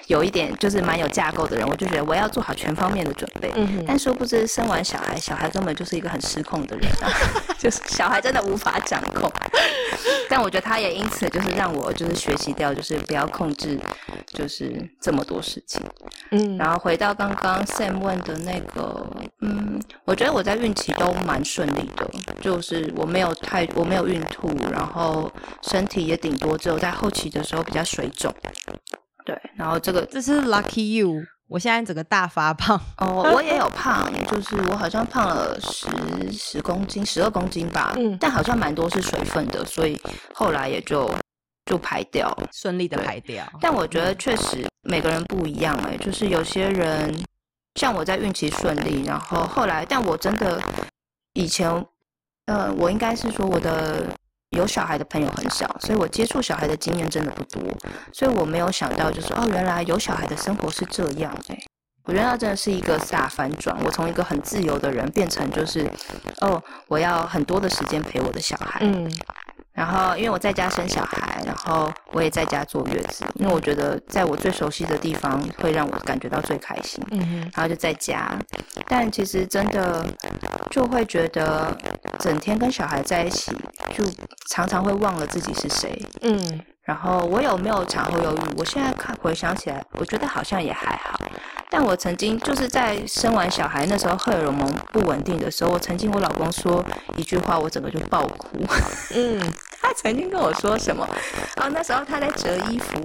有一点就是蛮有架构的人，我就觉得我要做好全方面的准备，嗯但殊不知生完小孩，小孩根本就是一个很失控的人啊，就是小孩真的无法。掌控，但我觉得他也因此就是让我就是学习掉，就是不要控制，就是这么多事情。嗯，然后回到刚刚 Sam 问的那个，嗯，我觉得我在孕期都蛮顺利的，就是我没有太我没有孕吐，然后身体也顶多只有在后期的时候比较水肿。对，然后这个这是 Lucky You。我现在整个大发胖哦，我也有胖，就是我好像胖了十十公斤、十二公斤吧，嗯，但好像蛮多是水分的，所以后来也就就排掉，顺利的排掉。但我觉得确实每个人不一样哎，就是有些人像我在孕期顺利，然后后来，但我真的以前，呃，我应该是说我的。有小孩的朋友很少，所以我接触小孩的经验真的不多，所以我没有想到，就是哦，原来有小孩的生活是这样哎，我觉得那真的是一个大反转，我从一个很自由的人变成就是，哦，我要很多的时间陪我的小孩。嗯。然后，因为我在家生小孩，然后我也在家坐月子，因为我觉得在我最熟悉的地方会让我感觉到最开心。嗯然后就在家，但其实真的就会觉得整天跟小孩在一起，就常常会忘了自己是谁。嗯。然后我有没有产后忧郁？我现在看回想起来，我觉得好像也还好。但我曾经就是在生完小孩那时候荷尔蒙不稳定的时候，我曾经我老公说一句话，我整个就爆哭。嗯，他曾经跟我说什么？哦，那时候他在折衣服，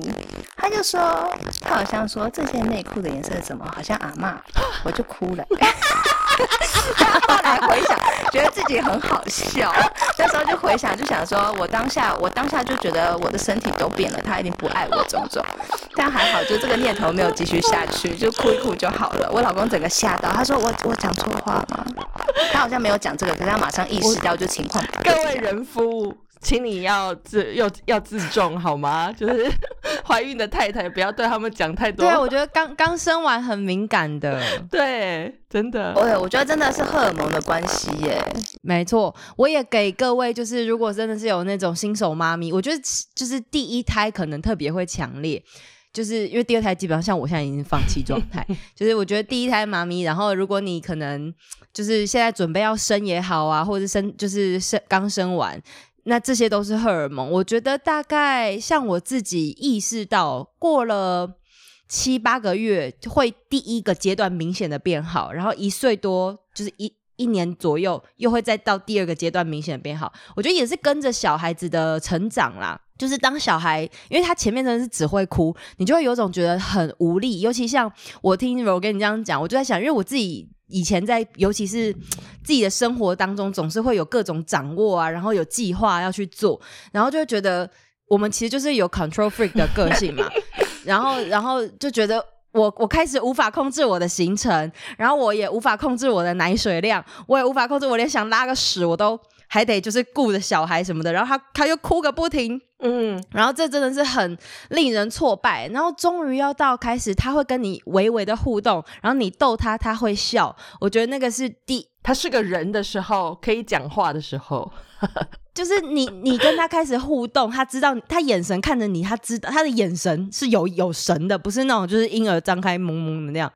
他就说他好像说这件内裤的颜色是什么？好像阿妈，我就哭了。后来回想，觉得自己很好笑。那时候就回想，就想说我当下，我当下就觉得我的身体都变了，他一定不爱我种种。但还好，就这个念头没有继续下去，就哭一哭就好了。我老公整个吓到，他说我我讲错话吗？他好像没有讲这个，可是他马上意识到就情况。各位人夫。请你要自要要自重好吗？就是 怀孕的太太不要对他们讲太多。对，我觉得刚刚生完很敏感的。对，真的。对，我觉得真的是荷尔蒙的关系耶。没错，我也给各位，就是如果真的是有那种新手妈咪，我觉得就是第一胎可能特别会强烈，就是因为第二胎基本上像我现在已经放弃状态。就是我觉得第一胎妈咪，然后如果你可能就是现在准备要生也好啊，或者生就是生刚生完。那这些都是荷尔蒙，我觉得大概像我自己意识到过了，七八个月会第一个阶段明显的变好，然后一岁多就是一一年左右又会再到第二个阶段明显的变好。我觉得也是跟着小孩子的成长啦。就是当小孩，因为他前面真的是只会哭，你就会有种觉得很无力。尤其像我听柔跟你这样讲，我就在想，因为我自己以前在，尤其是自己的生活当中，总是会有各种掌握啊，然后有计划要去做，然后就会觉得我们其实就是有 control freak 的个性嘛。然后，然后就觉得我我开始无法控制我的行程，然后我也无法控制我的奶水量，我也无法控制，我连想拉个屎我都还得就是顾着小孩什么的，然后他他又哭个不停，嗯，然后这真的是很令人挫败。然后终于要到开始，他会跟你微微的互动，然后你逗他，他会笑。我觉得那个是第他是个人的时候，可以讲话的时候。就是你，你跟他开始互动，他知道他眼神看着你，他知道他的眼神是有有神的，不是那种就是婴儿张开萌萌的那样。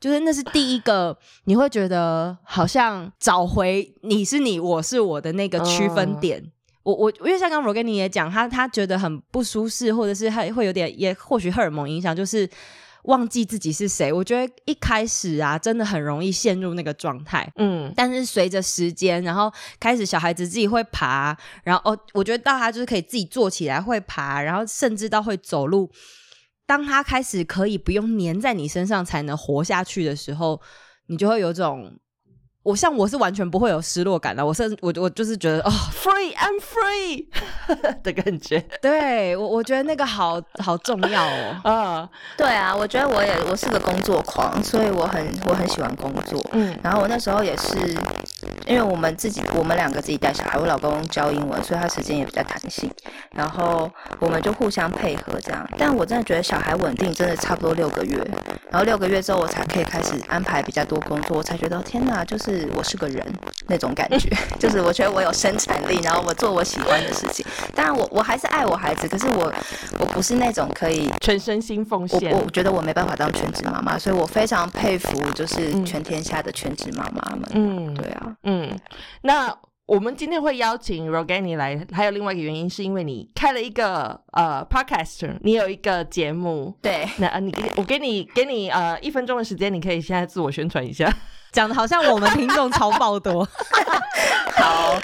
就是那是第一个，你会觉得好像找回你是你，我是我的那个区分点。我我因为像刚刚罗根你也讲，他他觉得很不舒适，或者是他会有点也或许荷尔蒙影响，就是。忘记自己是谁，我觉得一开始啊，真的很容易陷入那个状态。嗯，但是随着时间，然后开始小孩子自己会爬，然后哦，我觉得到他就是可以自己坐起来会爬，然后甚至到会走路。当他开始可以不用粘在你身上才能活下去的时候，你就会有种。我像我是完全不会有失落感的，我是我我就是觉得哦，free I'm free 的感觉。对我我觉得那个好好重要哦。啊，对啊，我觉得我也我是个工作狂，所以我很我很喜欢工作。嗯，然后我那时候也是，因为我们自己我们两个自己带小孩，我老公教英文，所以他时间也比较弹性，然后我们就互相配合这样。但我真的觉得小孩稳定真的差不多六个月，然后六个月之后我才可以开始安排比较多工作，我才觉得天哪，就是。我是个人那种感觉，就是我觉得我有生产力，然后我做我喜欢的事情。当然，我我还是爱我孩子，可是我我不是那种可以全身心奉献。我我觉得我没办法当全职妈妈，所以我非常佩服就是全天下的全职妈妈们。嗯，对啊，嗯。那我们今天会邀请 Rogani 来，还有另外一个原因，是因为你开了一个呃 Podcast，你有一个节目。对，那你我给你给你呃一分钟的时间，你可以现在自我宣传一下。讲的好像我们听众超爆多，好。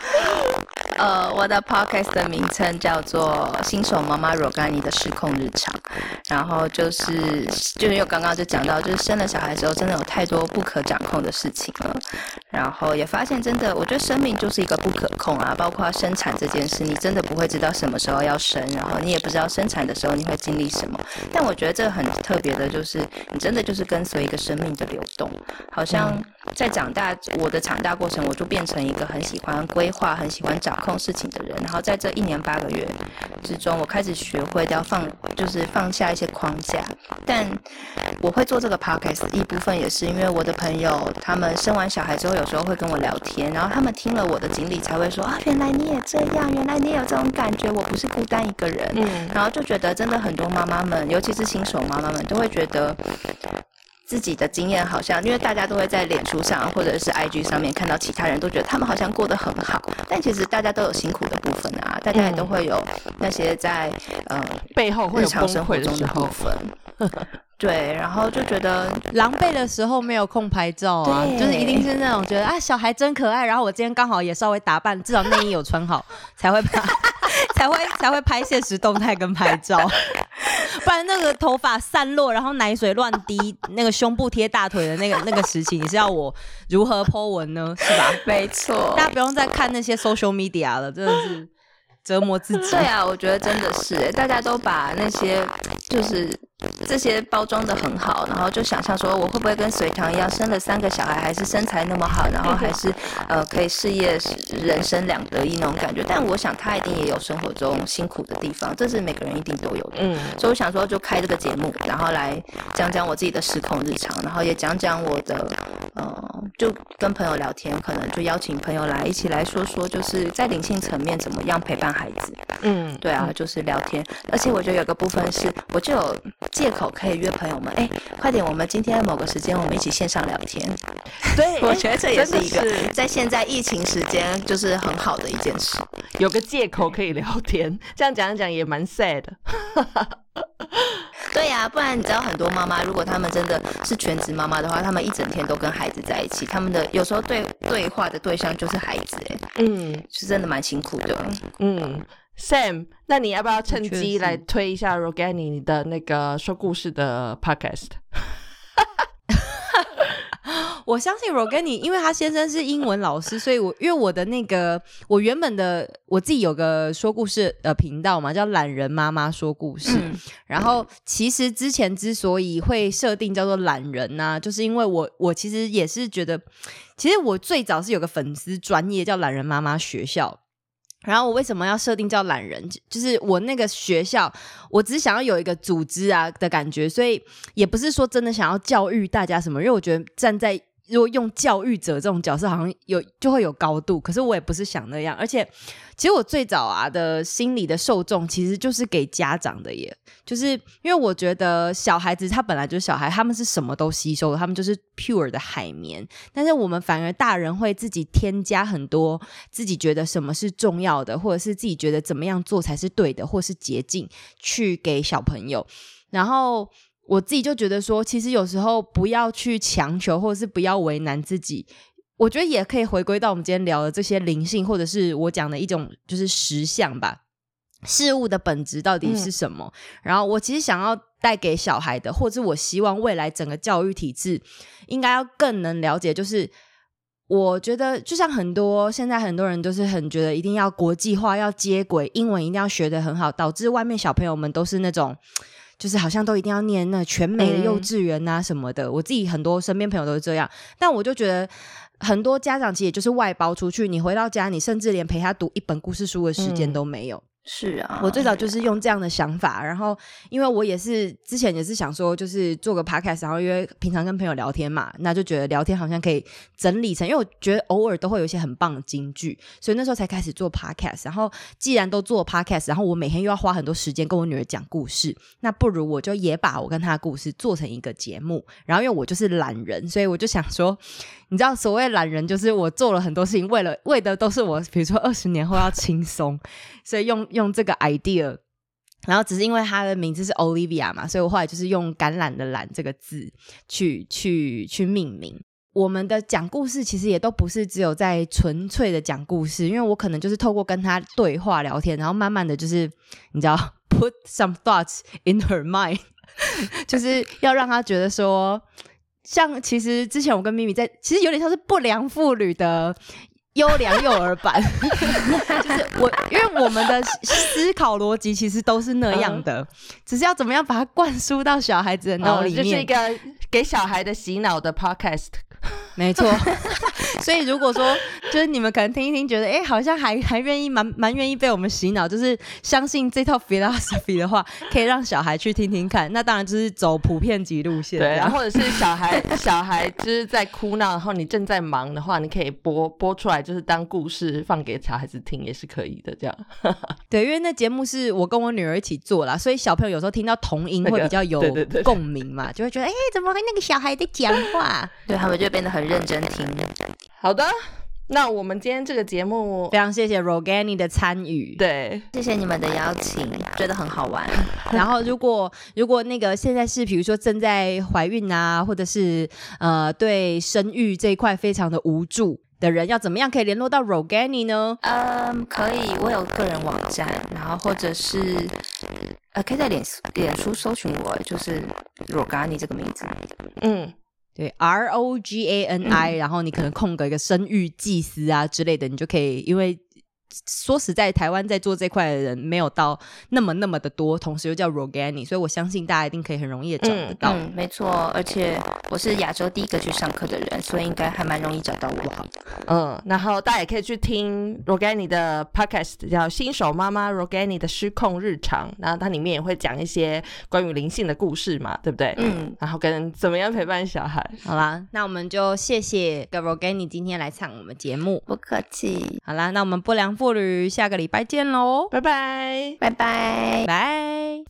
呃，我的 podcast 的名称叫做《新手妈妈若干你的失控日常》，然后就是就是又刚刚就讲到，就是生了小孩之后，真的有太多不可掌控的事情了，然后也发现真的，我觉得生命就是一个不可控啊，包括生产这件事，你真的不会知道什么时候要生，然后你也不知道生产的时候你会经历什么。但我觉得这个很特别的，就是你真的就是跟随一个生命的流动，好像在长大，我的长大过程，我就变成一个很喜欢规划、很喜欢掌。控事情的人，然后在这一年八个月之中，我开始学会要放，就是放下一些框架。但我会做这个 podcast 一部分也是因为我的朋友，他们生完小孩之后，有时候会跟我聊天，然后他们听了我的经历，才会说啊，原来你也这样，原来你也有这种感觉，我不是孤单一个人。嗯，然后就觉得真的很多妈妈们，尤其是新手妈妈们，都会觉得。自己的经验好像，因为大家都会在脸书上或者是 IG 上面看到其他人都觉得他们好像过得很好，但其实大家都有辛苦的部分啊，大家也都会有那些在呃背后日常生活中的部分。对，然后就觉得狼狈的时候没有空拍照啊，就是一定是那种觉得啊小孩真可爱，然后我今天刚好也稍微打扮，至少内衣有穿好才会拍，才会 才会拍现实动态跟拍照。不然那个头发散落，然后奶水乱滴，那个胸部贴大腿的那个那个时期，你是要我如何 Po 文呢？是吧？没错，大家不用再看那些 social media 了，真的是折磨自己。对啊，我觉得真的是，大家都把那些就是。这些包装的很好，然后就想象说我会不会跟隋唐一样生了三个小孩，还是身材那么好，然后还是呃可以事业人生两得意那种感觉。但我想他一定也有生活中辛苦的地方，这是每个人一定都有的。嗯，所以我想说就开这个节目，然后来讲讲我自己的失控日常，然后也讲讲我的呃，就跟朋友聊天，可能就邀请朋友来一起来说说，就是在灵性层面怎么样陪伴孩子。嗯，对啊，就是聊天。而且我觉得有个部分是，我就有。借口可以约朋友们，哎，快点，我们今天某个时间我们一起线上聊天。对，我觉得这也是一个在现在疫情时间就是很好的一件事，有个借口可以聊天。这样讲一讲也蛮 sad。对呀，不然你知道很多妈妈，如果他们真的是全职妈妈的话，他们一整天都跟孩子在一起，他们的有时候对对话的对象就是孩子，哎，嗯是真的蛮辛苦的。嗯，Sam，那你要不要趁机来推一下 Rogani 你的那个说故事的 podcast？我相信 Rogani，因为他先生是英文老师，所以我因为我的那个我原本的我自己有个说故事的频道嘛，叫懒人妈妈说故事。嗯然后其实之前之所以会设定叫做懒人呐、就是因为我我其实也是觉得，其实我最早是有个粉丝专业叫懒人妈妈学校。然后我为什么要设定叫懒人？就是我那个学校，我只想要有一个组织啊的感觉，所以也不是说真的想要教育大家什么，因为我觉得站在如果用教育者这种角色，好像有就会有高度，可是我也不是想那样，而且其实我最早啊的心理的受众其实就是给家长的耶，就是因为我觉得小孩子他本来就是小孩，他们是什么都吸收的，他们就是 pure 的海绵，但是我们反而大人会自己添加很多自己觉得什么是重要的，或者是自己觉得怎么样做才是对的，或是捷径去给小朋友，然后。我自己就觉得说，其实有时候不要去强求，或者是不要为难自己，我觉得也可以回归到我们今天聊的这些灵性，或者是我讲的一种就是实相吧。事物的本质到底是什么？然后我其实想要带给小孩的，或者我希望未来整个教育体制应该要更能了解，就是我觉得就像很多现在很多人都是很觉得一定要国际化，要接轨，英文一定要学得很好，导致外面小朋友们都是那种。就是好像都一定要念那全美的幼稚园啊什么的，我自己很多身边朋友都是这样，但我就觉得很多家长其实也就是外包出去，你回到家，你甚至连陪他读一本故事书的时间嗯。都没有。是啊，我最早就是用这样的想法，然后因为我也是之前也是想说，就是做个 podcast，然后因为平常跟朋友聊天嘛，那就觉得聊天好像可以整理成，因为我觉得偶尔都会有一些很棒的金句，所以那时候才开始做 podcast。然后既然都做 podcast，然后我每天又要花很多时间跟我女儿讲故事，那不如我就也把我跟她的故事做成一个节目。然后因为我就是懒人，所以我就想说，你知道，所谓懒人就是我做了很多事情，为了为的都是我，比如说二十年后要轻松，所以用用这个 idea，然后只是因为她的名字是 Olivia 嘛，所以我后来就是用橄榄的榄这个字去去去命名。我们的讲故事其实也都不是只有在纯粹的讲故事，因为我可能就是透过跟她对话聊天，然后慢慢的就是你知道 put some thoughts in her mind，就是要让她觉得说，像其实之前我跟咪咪在，其实有点像是不良妇女的优良幼儿版，就是我，因为我们的思考逻辑其实都是那样的，只是要怎么样把它灌输到小孩子的脑里面。嗯就是一个给小孩的洗脑的 podcast。没错，所以如果说就是你们可能听一听，觉得哎、诶好像还还愿意蛮蛮愿意被我们洗脑，就是相信这套 philosophy 的话，可以让小孩去听听看。那当然就是走普遍级路线，对，然后或者是小孩 小孩就是在哭闹，然后你正在忙的话，你可以播播出来，就是当故事放给小孩子听也是可以的。这样，对，因为那节目是我跟我女儿一起做啦，所以小朋友有时候听到童音会比较有对对对共鸣嘛，就会觉得哎、诶怎么会那个小孩在讲话？对他们就变得很认真听。好的，那我们今天这个节目非，常谢谢 Rogani 的参与。对，谢谢你们的邀请，觉得很好玩。然后如果如果那个现在是比如说正在怀孕啊，或者是呃对生育这一块非常的无助的人，要怎么样可以联络到 Rogani 呢？嗯，可以，我有个人网站，然后或者是呃，可以在脸脸书搜寻我，就是 Rogani 这个名字。嗯，对，R O G A N I，、然后你可能空格一个生育祭司啊之类的，你就可以，因为说实在，台湾在做这块的人没有到那么那么的多，同时又叫 Rogani，所以我相信大家一定可以很容易的找得到。嗯，没错，而且我是亚洲第一个去上课的人，所以应该还蛮容易找到我。嗯，然后大家也可以去听 Rogani 的 podcast，叫《新手妈妈 Rogani 的失控日常》，然后它里面也会讲一些关于灵性的故事嘛，对不对？嗯，然后跟怎么样陪伴小孩。好啦，那我们就谢谢 Rogani 今天来上我们节目。不客气，好啦，那我们不良妇女下个礼拜见喽，拜拜。拜拜。拜！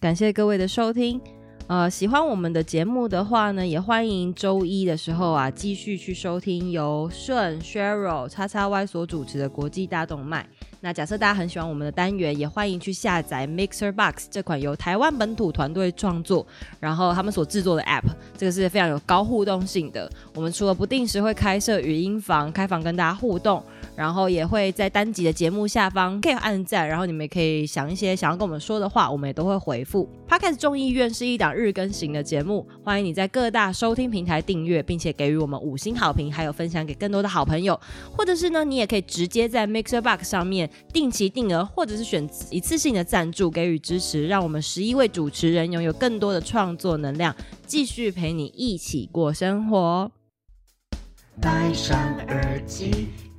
感谢各位的收听。呃，喜欢我们的节目的话呢，也欢迎周一的时候啊，继续去收听由顺 Cheryl 叉叉 Y 所主持的国际大动脉。那假设大家很喜欢我们的单元，也欢迎去下载 Mixer Box 这款由台湾本土团队创作，然后他们所制作的 App，这个是非常有高互动性的。我们除了不定时会开设语音房，开房跟大家互动，然后也会在单集的节目下方可以按赞，然后你们也可以想一些想要跟我们说的话，我们也都会回复。Podcast 众议院是一档日更型的节目，欢迎你在各大收听平台订阅，并且给予我们五星好评，还有分享给更多的好朋友，或者是呢，你也可以直接在 Mixer Box 上面定期定额，或者是选一次性的赞助给予支持，让我们十一位主持人拥有更多的创作能量，继续陪你一起过生活。戴上耳机，